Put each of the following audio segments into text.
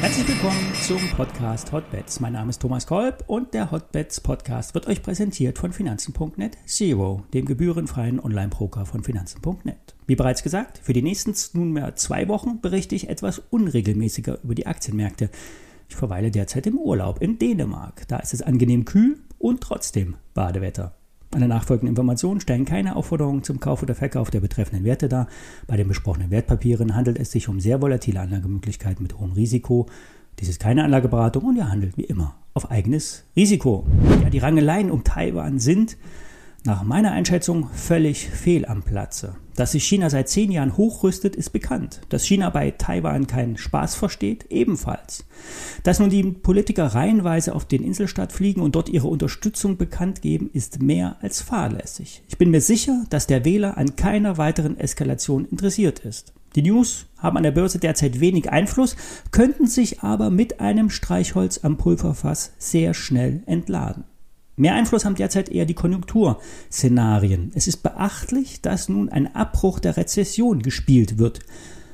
Herzlich willkommen zum Podcast Hotbets. Mein Name ist Thomas Kolb und der Hotbets Podcast wird euch präsentiert von Finanzen.net Zero, dem gebührenfreien Online-Broker von Finanzen.net. Wie bereits gesagt, für die nächsten nunmehr zwei Wochen berichte ich etwas unregelmäßiger über die Aktienmärkte. Ich verweile derzeit im Urlaub in Dänemark. Da ist es angenehm kühl und trotzdem Badewetter. Alle nachfolgenden Informationen stellen keine Aufforderung zum Kauf oder Verkauf der betreffenden Werte dar. Bei den besprochenen Wertpapieren handelt es sich um sehr volatile Anlagemöglichkeiten mit hohem Risiko. Dies ist keine Anlageberatung und ihr handelt wie immer auf eigenes Risiko. Ja, die Rangeleien um Taiwan sind nach meiner Einschätzung völlig fehl am Platze. Dass sich China seit zehn Jahren hochrüstet, ist bekannt. Dass China bei Taiwan keinen Spaß versteht, ebenfalls. Dass nun die Politiker reihenweise auf den Inselstaat fliegen und dort ihre Unterstützung bekannt geben, ist mehr als fahrlässig. Ich bin mir sicher, dass der Wähler an keiner weiteren Eskalation interessiert ist. Die News haben an der Börse derzeit wenig Einfluss, könnten sich aber mit einem Streichholz am Pulverfass sehr schnell entladen. Mehr Einfluss haben derzeit eher die Konjunkturszenarien. Es ist beachtlich, dass nun ein Abbruch der Rezession gespielt wird.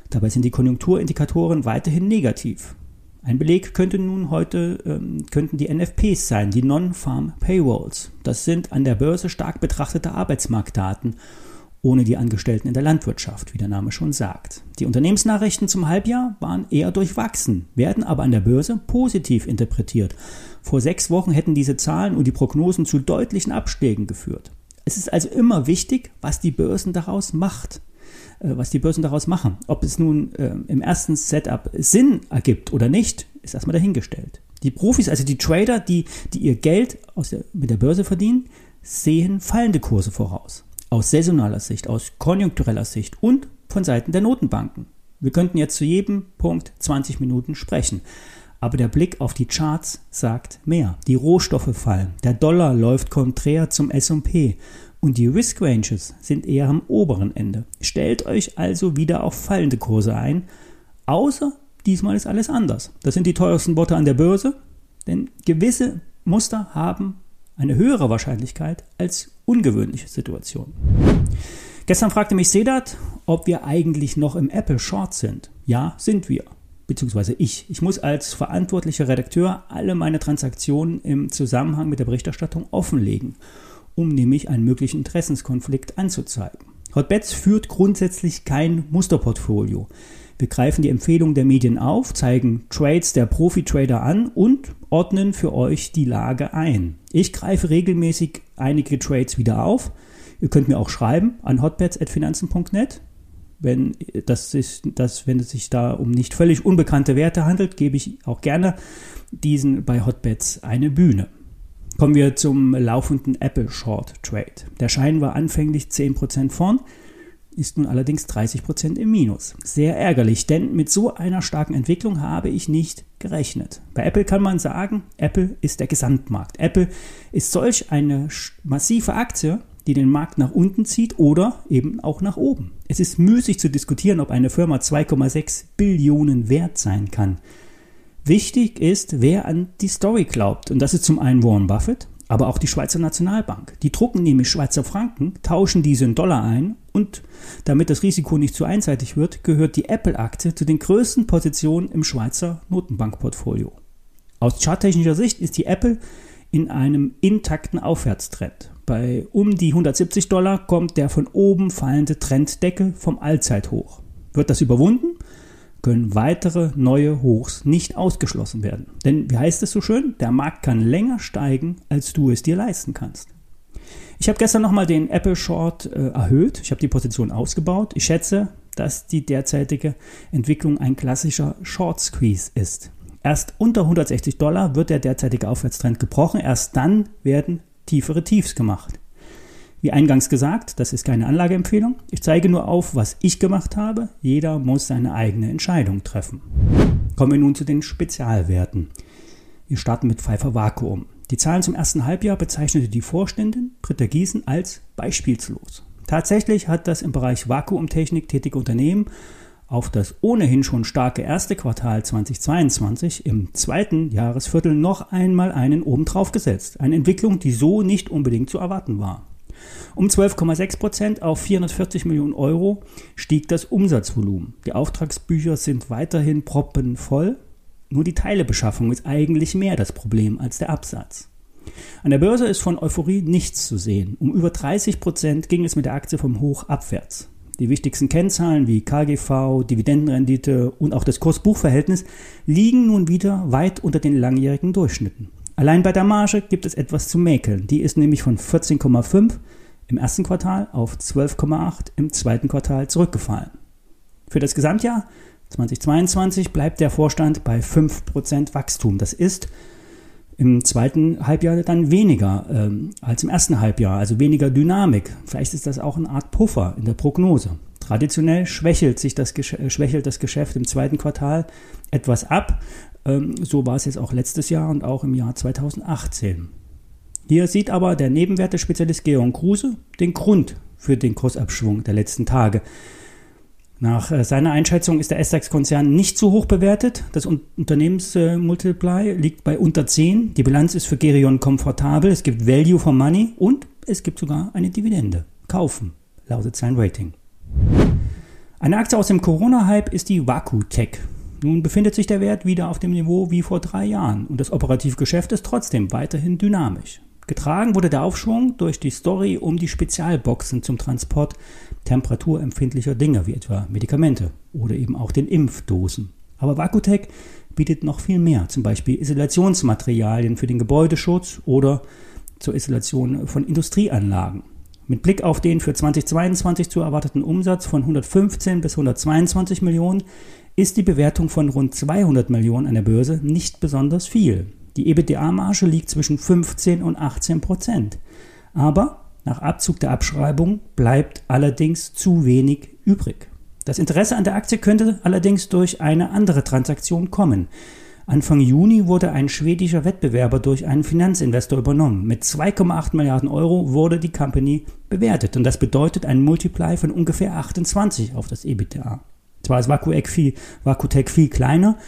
Dabei sind die Konjunkturindikatoren weiterhin negativ. Ein Beleg könnte nun heute ähm, könnten die NFPs sein, die Non-Farm Payrolls. Das sind an der Börse stark betrachtete Arbeitsmarktdaten ohne die Angestellten in der Landwirtschaft, wie der Name schon sagt. Die Unternehmensnachrichten zum Halbjahr waren eher durchwachsen, werden aber an der Börse positiv interpretiert. Vor sechs Wochen hätten diese Zahlen und die Prognosen zu deutlichen Abschlägen geführt. Es ist also immer wichtig, was die Börsen daraus macht äh, was die Börsen daraus machen. Ob es nun äh, im ersten Setup Sinn ergibt oder nicht, ist erstmal dahingestellt. Die Profis, also die Trader, die, die ihr Geld der, mit der Börse verdienen, sehen fallende Kurse voraus aus saisonaler Sicht, aus konjunktureller Sicht und von Seiten der Notenbanken. Wir könnten jetzt zu jedem Punkt 20 Minuten sprechen. Aber der Blick auf die Charts sagt mehr. Die Rohstoffe fallen, der Dollar läuft konträr zum SP und die Risk Ranges sind eher am oberen Ende. Stellt euch also wieder auf fallende Kurse ein, außer diesmal ist alles anders. Das sind die teuersten Worte an der Börse, denn gewisse Muster haben eine höhere Wahrscheinlichkeit als ungewöhnliche Situationen. Gestern fragte mich Sedat, ob wir eigentlich noch im Apple Short sind. Ja, sind wir. Beziehungsweise ich. Ich muss als verantwortlicher Redakteur alle meine Transaktionen im Zusammenhang mit der Berichterstattung offenlegen, um nämlich einen möglichen Interessenskonflikt anzuzeigen. Hotbets führt grundsätzlich kein Musterportfolio. Wir greifen die Empfehlungen der Medien auf, zeigen Trades der Profi-Trader an und ordnen für euch die Lage ein. Ich greife regelmäßig einige Trades wieder auf. Ihr könnt mir auch schreiben an hotbets.finanzen.net. Wenn, das wenn es sich da um nicht völlig unbekannte Werte handelt, gebe ich auch gerne diesen bei Hotbets eine Bühne. Kommen wir zum laufenden Apple Short Trade. Der Schein war anfänglich 10% vorn, ist nun allerdings 30% im Minus. Sehr ärgerlich, denn mit so einer starken Entwicklung habe ich nicht gerechnet. Bei Apple kann man sagen, Apple ist der Gesamtmarkt. Apple ist solch eine massive Aktie, die den Markt nach unten zieht oder eben auch nach oben. Es ist müßig zu diskutieren, ob eine Firma 2,6 Billionen wert sein kann. Wichtig ist, wer an die Story glaubt. Und das ist zum einen Warren Buffett, aber auch die Schweizer Nationalbank. Die drucken nämlich Schweizer Franken, tauschen diese in Dollar ein und damit das Risiko nicht zu einseitig wird, gehört die Apple-Aktie zu den größten Positionen im Schweizer Notenbankportfolio. Aus charttechnischer Sicht ist die Apple in einem intakten Aufwärtstrend. Bei um die 170 Dollar kommt der von oben fallende Trenddeckel vom Allzeithoch. Wird das überwunden, können weitere neue Hochs nicht ausgeschlossen werden. Denn wie heißt es so schön, der Markt kann länger steigen, als du es dir leisten kannst. Ich habe gestern nochmal den Apple Short äh, erhöht. Ich habe die Position ausgebaut. Ich schätze, dass die derzeitige Entwicklung ein klassischer Short Squeeze ist. Erst unter 160 Dollar wird der derzeitige Aufwärtstrend gebrochen. Erst dann werden tiefere Tiefs gemacht. Wie eingangs gesagt, das ist keine Anlageempfehlung. Ich zeige nur auf, was ich gemacht habe. Jeder muss seine eigene Entscheidung treffen. Kommen wir nun zu den Spezialwerten. Wir starten mit Pfeiffer Vakuum. Die Zahlen zum ersten Halbjahr bezeichnete die Vorständin Britta Gießen als beispielslos. Tatsächlich hat das im Bereich Vakuumtechnik tätige Unternehmen auf das ohnehin schon starke erste Quartal 2022 im zweiten Jahresviertel noch einmal einen obendrauf gesetzt. Eine Entwicklung, die so nicht unbedingt zu erwarten war. Um 12,6 Prozent auf 440 Millionen Euro stieg das Umsatzvolumen. Die Auftragsbücher sind weiterhin proppenvoll. Nur die Teilebeschaffung ist eigentlich mehr das Problem als der Absatz. An der Börse ist von Euphorie nichts zu sehen. Um über 30 Prozent ging es mit der Aktie vom Hoch abwärts. Die wichtigsten Kennzahlen wie KGV, Dividendenrendite und auch das Kurs-Buch-Verhältnis liegen nun wieder weit unter den langjährigen Durchschnitten. Allein bei der Marge gibt es etwas zu mäkeln. Die ist nämlich von 14,5 im ersten Quartal auf 12,8 im zweiten Quartal zurückgefallen. Für das Gesamtjahr 2022 bleibt der Vorstand bei 5% Wachstum. Das ist im zweiten Halbjahr dann weniger ähm, als im ersten Halbjahr, also weniger Dynamik. Vielleicht ist das auch eine Art Puffer in der Prognose. Traditionell schwächelt sich das, äh, schwächelt das Geschäft im zweiten Quartal etwas ab. Ähm, so war es jetzt auch letztes Jahr und auch im Jahr 2018. Hier sieht aber der Nebenwertespezialist Georg Kruse den Grund für den Kursabschwung der letzten Tage. Nach äh, seiner Einschätzung ist der S-DAX-Konzern nicht zu hoch bewertet. Das Unternehmensmultiply liegt bei unter 10. Die Bilanz ist für Gerion komfortabel. Es gibt Value for Money und es gibt sogar eine Dividende. Kaufen, lautet sein Rating. Eine Aktie aus dem Corona-Hype ist die Vakutech. Nun befindet sich der Wert wieder auf dem Niveau wie vor drei Jahren und das operative Geschäft ist trotzdem weiterhin dynamisch. Getragen wurde der Aufschwung durch die Story um die Spezialboxen zum Transport temperaturempfindlicher Dinge, wie etwa Medikamente oder eben auch den Impfdosen. Aber Vakutec bietet noch viel mehr, zum Beispiel Isolationsmaterialien für den Gebäudeschutz oder zur Isolation von Industrieanlagen. Mit Blick auf den für 2022 zu erwarteten Umsatz von 115 bis 122 Millionen ist die Bewertung von rund 200 Millionen an der Börse nicht besonders viel. Die EBITDA-Marge liegt zwischen 15 und 18 Prozent. Aber nach Abzug der Abschreibung bleibt allerdings zu wenig übrig. Das Interesse an der Aktie könnte allerdings durch eine andere Transaktion kommen. Anfang Juni wurde ein schwedischer Wettbewerber durch einen Finanzinvestor übernommen. Mit 2,8 Milliarden Euro wurde die Company bewertet und das bedeutet ein Multiply von ungefähr 28 auf das EBITDA. Zwar ist Vakutec viel, Vakutec viel kleiner,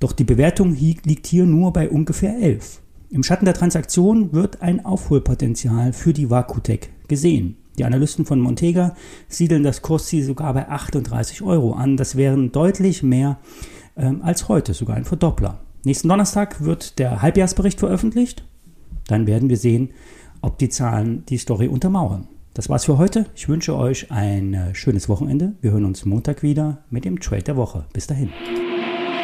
doch die Bewertung liegt hier nur bei ungefähr 11. Im Schatten der Transaktion wird ein Aufholpotenzial für die Vakutec gesehen. Die Analysten von Montega siedeln das Kursziel sogar bei 38 Euro an. Das wären deutlich mehr ähm, als heute, sogar ein Verdoppler. Nächsten Donnerstag wird der Halbjahresbericht veröffentlicht. Dann werden wir sehen, ob die Zahlen die Story untermauern. Das war's für heute. Ich wünsche euch ein äh, schönes Wochenende. Wir hören uns Montag wieder mit dem Trade der Woche. Bis dahin.